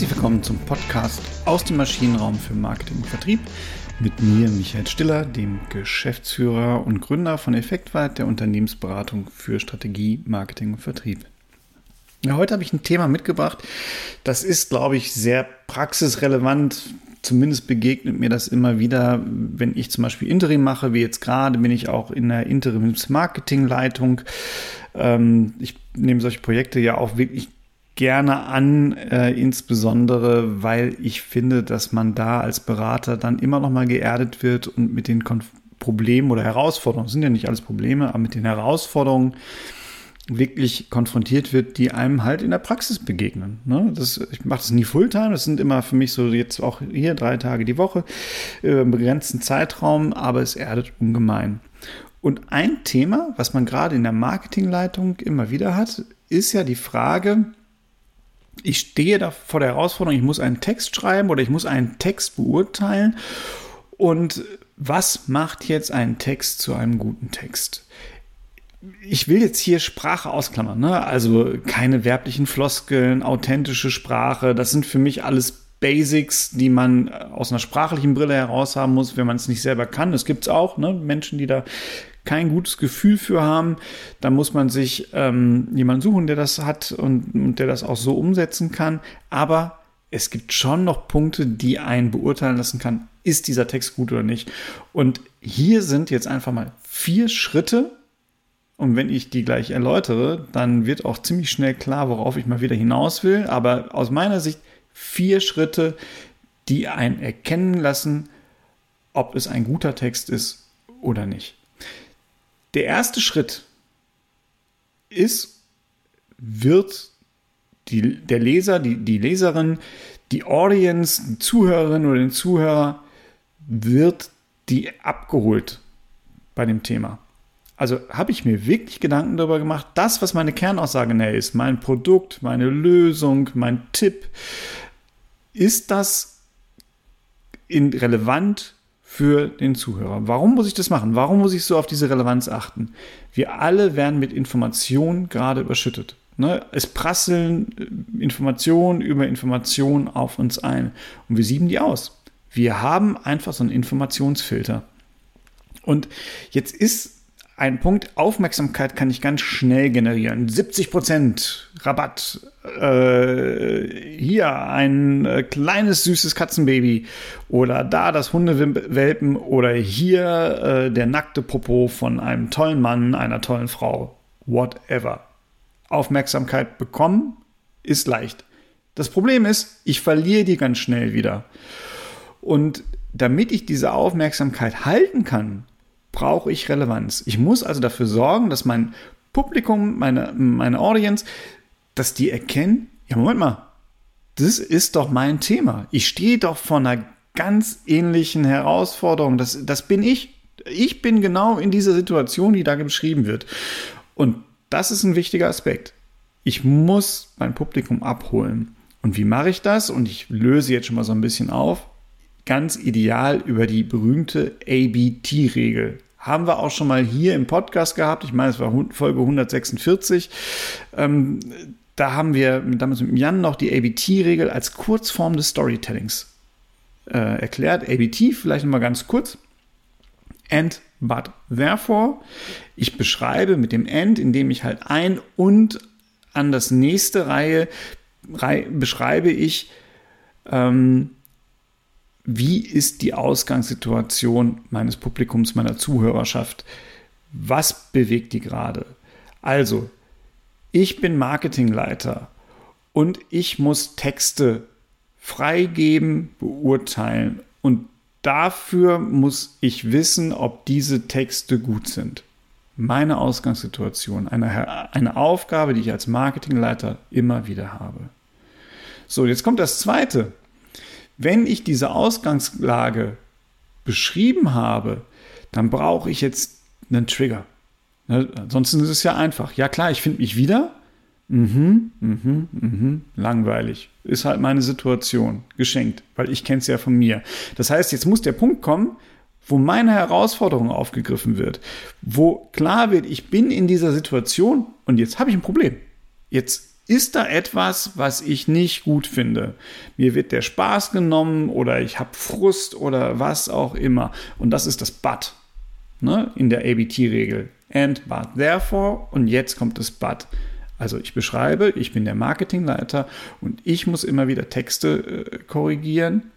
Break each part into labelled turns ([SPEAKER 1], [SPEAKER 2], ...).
[SPEAKER 1] Herzlich willkommen zum Podcast aus dem Maschinenraum für Marketing und Vertrieb mit mir, Michael Stiller, dem Geschäftsführer und Gründer von Effektweit, der Unternehmensberatung für Strategie, Marketing und Vertrieb. Ja, heute habe ich ein Thema mitgebracht, das ist, glaube ich, sehr praxisrelevant. Zumindest begegnet mir das immer wieder, wenn ich zum Beispiel Interim mache, wie jetzt gerade bin ich auch in der Interims-Marketing-Leitung. Ähm, ich nehme solche Projekte ja auch wirklich gerne an, äh, insbesondere weil ich finde, dass man da als Berater dann immer noch mal geerdet wird und mit den Konf Problemen oder Herausforderungen, sind ja nicht alles Probleme, aber mit den Herausforderungen wirklich konfrontiert wird, die einem halt in der Praxis begegnen. Ne? Das, ich mache das nie Fulltime, das sind immer für mich so jetzt auch hier drei Tage die Woche, äh, im begrenzten Zeitraum, aber es erdet ungemein. Und ein Thema, was man gerade in der Marketingleitung immer wieder hat, ist ja die Frage, ich stehe da vor der Herausforderung, ich muss einen Text schreiben oder ich muss einen Text beurteilen. Und was macht jetzt einen Text zu einem guten Text? Ich will jetzt hier Sprache ausklammern, ne? also keine werblichen Floskeln, authentische Sprache, das sind für mich alles Basics, die man aus einer sprachlichen Brille heraus haben muss, wenn man es nicht selber kann. Das gibt es auch, ne? Menschen, die da kein gutes Gefühl für haben, dann muss man sich ähm, jemanden suchen, der das hat und, und der das auch so umsetzen kann. Aber es gibt schon noch Punkte, die einen beurteilen lassen kann, ist dieser Text gut oder nicht. Und hier sind jetzt einfach mal vier Schritte. Und wenn ich die gleich erläutere, dann wird auch ziemlich schnell klar, worauf ich mal wieder hinaus will. Aber aus meiner Sicht vier Schritte, die einen erkennen lassen, ob es ein guter Text ist oder nicht. Der erste Schritt ist, wird die, der Leser, die, die Leserin, die Audience, die Zuhörerin oder den Zuhörer, wird die abgeholt bei dem Thema. Also habe ich mir wirklich Gedanken darüber gemacht, das, was meine Kernaussage näher ist, mein Produkt, meine Lösung, mein Tipp, ist das in relevant für den Zuhörer. Warum muss ich das machen? Warum muss ich so auf diese Relevanz achten? Wir alle werden mit Informationen gerade überschüttet. Ne? Es prasseln äh, Informationen über Informationen auf uns ein und wir sieben die aus. Wir haben einfach so einen Informationsfilter. Und jetzt ist ein Punkt, Aufmerksamkeit kann ich ganz schnell generieren. 70% Rabatt. Äh, hier ein äh, kleines süßes Katzenbaby. Oder da das Hundewelpen. Oder hier äh, der nackte Popo von einem tollen Mann, einer tollen Frau. Whatever. Aufmerksamkeit bekommen ist leicht. Das Problem ist, ich verliere die ganz schnell wieder. Und damit ich diese Aufmerksamkeit halten kann, brauche ich Relevanz. Ich muss also dafür sorgen, dass mein Publikum, meine, meine Audience, dass die erkennen, ja, Moment mal, das ist doch mein Thema. Ich stehe doch vor einer ganz ähnlichen Herausforderung. Das, das bin ich. Ich bin genau in dieser Situation, die da beschrieben wird. Und das ist ein wichtiger Aspekt. Ich muss mein Publikum abholen. Und wie mache ich das? Und ich löse jetzt schon mal so ein bisschen auf ganz ideal über die berühmte ABT-Regel. Haben wir auch schon mal hier im Podcast gehabt. Ich meine, es war Folge 146. Ähm, da haben wir damals mit Jan noch die ABT-Regel als Kurzform des Storytellings äh, erklärt. ABT, vielleicht nochmal ganz kurz. And, but, therefore. Ich beschreibe mit dem and, indem ich halt ein und an das nächste Reihe, Reihe beschreibe ich ähm, wie ist die Ausgangssituation meines Publikums, meiner Zuhörerschaft? Was bewegt die gerade? Also, ich bin Marketingleiter und ich muss Texte freigeben, beurteilen und dafür muss ich wissen, ob diese Texte gut sind. Meine Ausgangssituation, eine, eine Aufgabe, die ich als Marketingleiter immer wieder habe. So, jetzt kommt das Zweite. Wenn ich diese Ausgangslage beschrieben habe, dann brauche ich jetzt einen Trigger. Ne? Ansonsten ist es ja einfach. Ja klar, ich finde mich wieder. Mhm, mhm, mhm, langweilig. Ist halt meine Situation. Geschenkt, weil ich kenne es ja von mir. Das heißt, jetzt muss der Punkt kommen, wo meine Herausforderung aufgegriffen wird, wo klar wird, ich bin in dieser Situation und jetzt habe ich ein Problem. Jetzt ist da etwas, was ich nicht gut finde. Mir wird der Spaß genommen oder ich habe Frust oder was auch immer. Und das ist das But ne, in der ABT-Regel. And, but, therefore. Und jetzt kommt das But. Also ich beschreibe, ich bin der Marketingleiter und ich muss immer wieder Texte äh, korrigieren,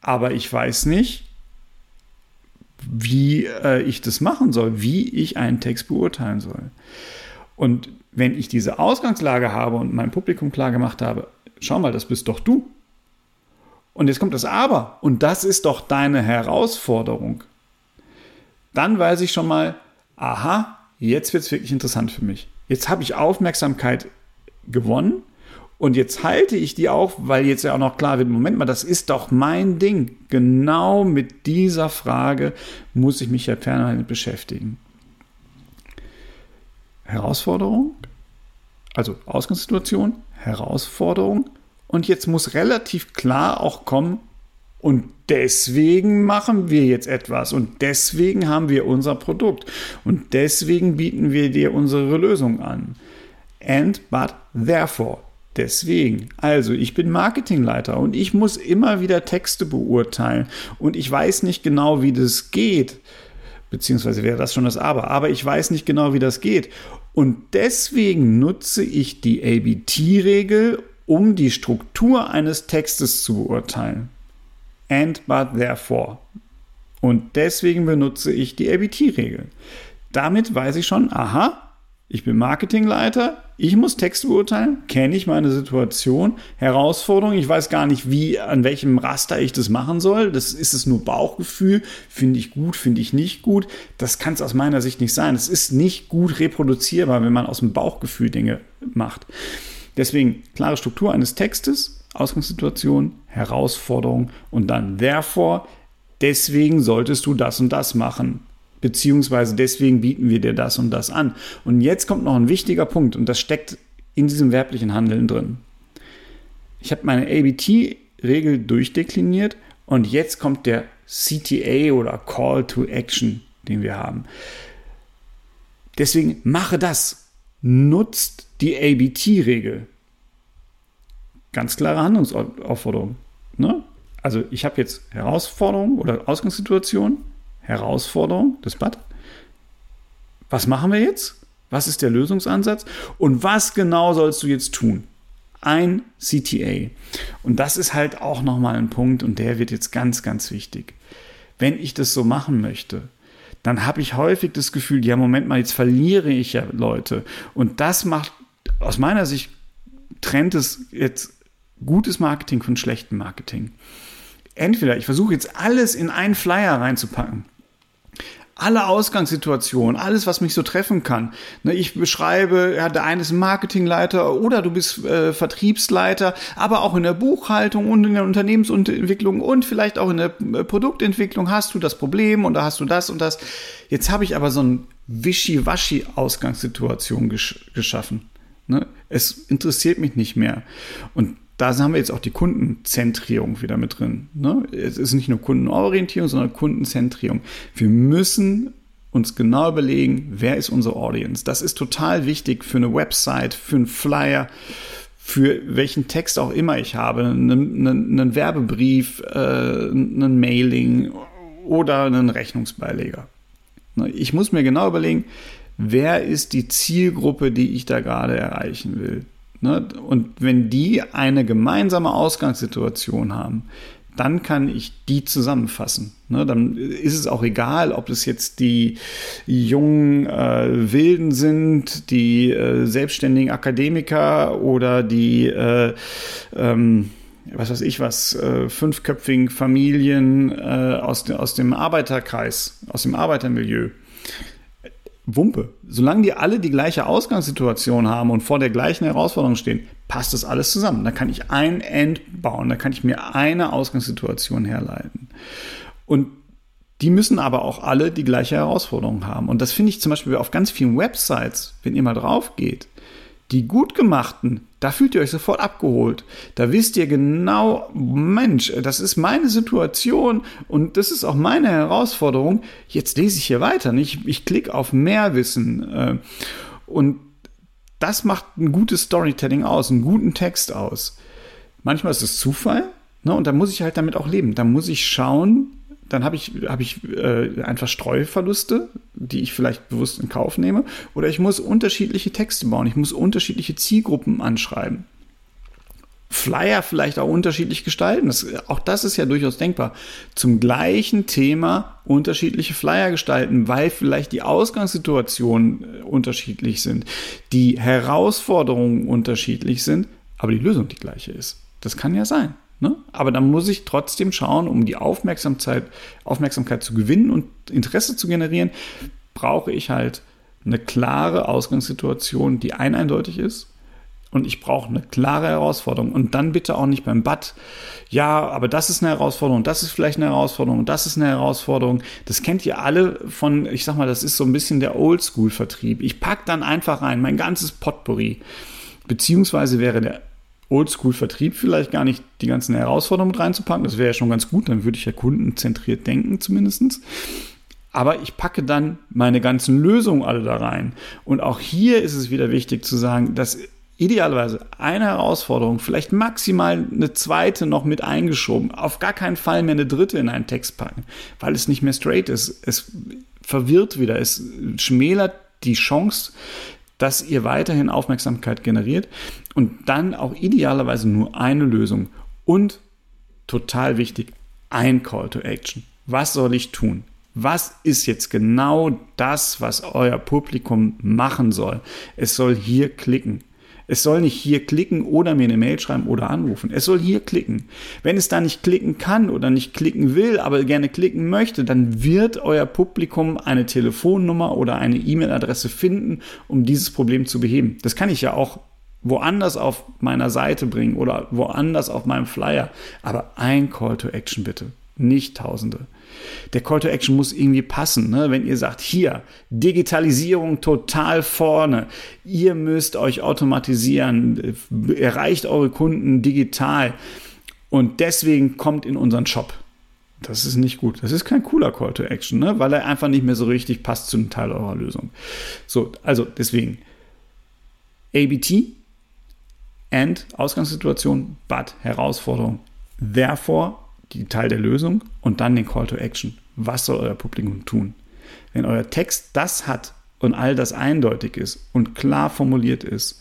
[SPEAKER 1] aber ich weiß nicht, wie äh, ich das machen soll, wie ich einen Text beurteilen soll. Und wenn ich diese Ausgangslage habe und mein Publikum klar gemacht habe, schau mal, das bist doch du. Und jetzt kommt das Aber. Und das ist doch deine Herausforderung. Dann weiß ich schon mal, aha, jetzt wird es wirklich interessant für mich. Jetzt habe ich Aufmerksamkeit gewonnen und jetzt halte ich die auch, weil jetzt ja auch noch klar wird, Moment mal, das ist doch mein Ding. Genau mit dieser Frage muss ich mich ja permanent beschäftigen. Herausforderung, also Ausgangssituation, Herausforderung. Und jetzt muss relativ klar auch kommen, und deswegen machen wir jetzt etwas und deswegen haben wir unser Produkt und deswegen bieten wir dir unsere Lösung an. And but therefore. Deswegen, also ich bin Marketingleiter und ich muss immer wieder Texte beurteilen und ich weiß nicht genau, wie das geht. Beziehungsweise wäre das schon das Aber. Aber ich weiß nicht genau, wie das geht. Und deswegen nutze ich die ABT-Regel, um die Struktur eines Textes zu beurteilen. And but therefore. Und deswegen benutze ich die ABT-Regel. Damit weiß ich schon, aha, ich bin Marketingleiter, ich muss Texte beurteilen, kenne ich meine Situation, Herausforderung, ich weiß gar nicht, wie, an welchem Raster ich das machen soll. Das ist es nur Bauchgefühl, finde ich gut, finde ich nicht gut. Das kann es aus meiner Sicht nicht sein. Es ist nicht gut reproduzierbar, wenn man aus dem Bauchgefühl Dinge macht. Deswegen klare Struktur eines Textes, Ausgangssituation, Herausforderung und dann therefore, deswegen solltest du das und das machen beziehungsweise deswegen bieten wir dir das und das an. Und jetzt kommt noch ein wichtiger Punkt und das steckt in diesem werblichen Handeln drin. Ich habe meine ABT-Regel durchdekliniert und jetzt kommt der CTA oder Call to Action, den wir haben. Deswegen mache das. Nutzt die ABT-Regel. Ganz klare Handlungsaufforderung. Ne? Also ich habe jetzt Herausforderung oder Ausgangssituation Herausforderung, das Bad. Was machen wir jetzt? Was ist der Lösungsansatz? Und was genau sollst du jetzt tun? Ein CTA. Und das ist halt auch nochmal ein Punkt und der wird jetzt ganz, ganz wichtig. Wenn ich das so machen möchte, dann habe ich häufig das Gefühl, ja, Moment mal, jetzt verliere ich ja Leute. Und das macht aus meiner Sicht trennt es jetzt gutes Marketing von schlechtem Marketing. Entweder ich versuche jetzt alles in einen Flyer reinzupacken alle Ausgangssituationen, alles, was mich so treffen kann. Ne, ich beschreibe, ja, der eine ist Marketingleiter oder du bist äh, Vertriebsleiter, aber auch in der Buchhaltung und in der Unternehmensentwicklung und vielleicht auch in der äh, Produktentwicklung hast du das Problem und da hast du das und das. Jetzt habe ich aber so ein Wischiwaschi-Ausgangssituation gesch geschaffen. Ne? Es interessiert mich nicht mehr. Und da haben wir jetzt auch die Kundenzentrierung wieder mit drin. Ne? Es ist nicht nur Kundenorientierung, sondern Kundenzentrierung. Wir müssen uns genau überlegen, wer ist unsere Audience. Das ist total wichtig für eine Website, für einen Flyer, für welchen Text auch immer ich habe, einen, einen, einen Werbebrief, äh, einen Mailing oder einen Rechnungsbeileger. Ne? Ich muss mir genau überlegen, wer ist die Zielgruppe, die ich da gerade erreichen will. Ne? Und wenn die eine gemeinsame Ausgangssituation haben, dann kann ich die zusammenfassen. Ne? Dann ist es auch egal, ob es jetzt die jungen äh, Wilden sind, die äh, selbstständigen Akademiker oder die, äh, ähm, was weiß ich was, äh, fünfköpfigen Familien äh, aus, de, aus dem Arbeiterkreis, aus dem Arbeitermilieu. Wumpe. Solange die alle die gleiche Ausgangssituation haben und vor der gleichen Herausforderung stehen, passt das alles zusammen. Da kann ich ein End bauen, da kann ich mir eine Ausgangssituation herleiten. Und die müssen aber auch alle die gleiche Herausforderung haben. Und das finde ich zum Beispiel auf ganz vielen Websites, wenn ihr mal drauf geht, die gut gemachten, da fühlt ihr euch sofort abgeholt. Da wisst ihr genau, Mensch, das ist meine Situation und das ist auch meine Herausforderung. Jetzt lese ich hier weiter. Ich, ich klicke auf mehr Wissen. Äh, und das macht ein gutes Storytelling aus, einen guten Text aus. Manchmal ist es Zufall, ne, und da muss ich halt damit auch leben. Da muss ich schauen, dann habe ich, hab ich äh, einfach Streuverluste, die ich vielleicht bewusst in Kauf nehme. Oder ich muss unterschiedliche Texte bauen. Ich muss unterschiedliche Zielgruppen anschreiben. Flyer vielleicht auch unterschiedlich gestalten. Das, auch das ist ja durchaus denkbar. Zum gleichen Thema unterschiedliche Flyer gestalten, weil vielleicht die Ausgangssituationen äh, unterschiedlich sind, die Herausforderungen unterschiedlich sind, aber die Lösung die gleiche ist. Das kann ja sein. Ne? Aber dann muss ich trotzdem schauen, um die Aufmerksamkeit, Aufmerksamkeit zu gewinnen und Interesse zu generieren, brauche ich halt eine klare Ausgangssituation, die eindeutig ist. Und ich brauche eine klare Herausforderung. Und dann bitte auch nicht beim Bad. Ja, aber das ist eine Herausforderung, das ist vielleicht eine Herausforderung, das ist eine Herausforderung. Das kennt ihr alle von, ich sag mal, das ist so ein bisschen der Oldschool-Vertrieb. Ich packe dann einfach rein, mein ganzes Potpourri. Beziehungsweise wäre der Oldschool-Vertrieb vielleicht gar nicht die ganzen Herausforderungen mit reinzupacken. Das wäre ja schon ganz gut, dann würde ich ja kundenzentriert denken zumindest. Aber ich packe dann meine ganzen Lösungen alle da rein. Und auch hier ist es wieder wichtig zu sagen, dass idealerweise eine Herausforderung, vielleicht maximal eine zweite noch mit eingeschoben, auf gar keinen Fall mehr eine dritte in einen Text packen, weil es nicht mehr straight ist. Es verwirrt wieder, es schmälert die Chance, dass ihr weiterhin Aufmerksamkeit generiert und dann auch idealerweise nur eine Lösung und total wichtig, ein Call to Action. Was soll ich tun? Was ist jetzt genau das, was euer Publikum machen soll? Es soll hier klicken. Es soll nicht hier klicken oder mir eine Mail schreiben oder anrufen. Es soll hier klicken. Wenn es da nicht klicken kann oder nicht klicken will, aber gerne klicken möchte, dann wird euer Publikum eine Telefonnummer oder eine E-Mail-Adresse finden, um dieses Problem zu beheben. Das kann ich ja auch woanders auf meiner Seite bringen oder woanders auf meinem Flyer. Aber ein Call to Action bitte, nicht Tausende. Der Call to Action muss irgendwie passen. Ne? Wenn ihr sagt, hier, Digitalisierung total vorne, ihr müsst euch automatisieren, erreicht eure Kunden digital und deswegen kommt in unseren Shop. Das ist nicht gut. Das ist kein cooler Call to Action, ne? weil er einfach nicht mehr so richtig passt zu einem Teil eurer Lösung. So, also deswegen ABT, and Ausgangssituation, but Herausforderung. Therefore die Teil der Lösung und dann den Call to Action. Was soll euer Publikum tun? Wenn euer Text das hat und all das eindeutig ist und klar formuliert ist,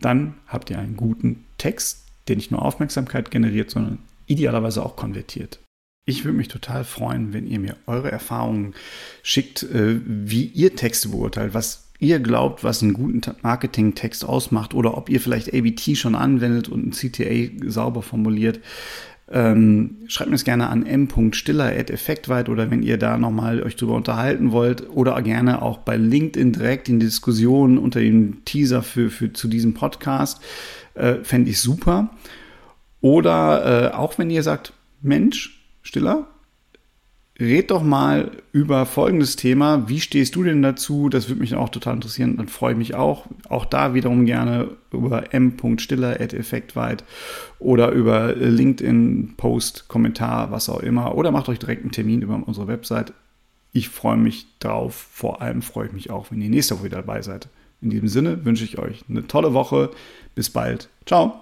[SPEAKER 1] dann habt ihr einen guten Text, der nicht nur Aufmerksamkeit generiert, sondern idealerweise auch konvertiert. Ich würde mich total freuen, wenn ihr mir eure Erfahrungen schickt, äh, wie ihr Texte beurteilt, was ihr glaubt, was einen guten Marketing-Text ausmacht oder ob ihr vielleicht ABT schon anwendet und ein CTA sauber formuliert. Ähm, schreibt mir es gerne an m.stiller.effektweit oder wenn ihr da nochmal euch drüber unterhalten wollt oder gerne auch bei LinkedIn direkt in die Diskussion unter dem Teaser für, für zu diesem Podcast. Äh, Fände ich super. Oder äh, auch wenn ihr sagt, Mensch, Stiller, red doch mal über folgendes Thema. Wie stehst du denn dazu? Das würde mich auch total interessieren. Dann freue ich mich auch. Auch da wiederum gerne über m.stiller.effektweit oder über LinkedIn, Post, Kommentar, was auch immer. Oder macht euch direkt einen Termin über unsere Website. Ich freue mich drauf. Vor allem freue ich mich auch, wenn ihr nächste Woche wieder dabei seid. In diesem Sinne wünsche ich euch eine tolle Woche. Bis bald. Ciao.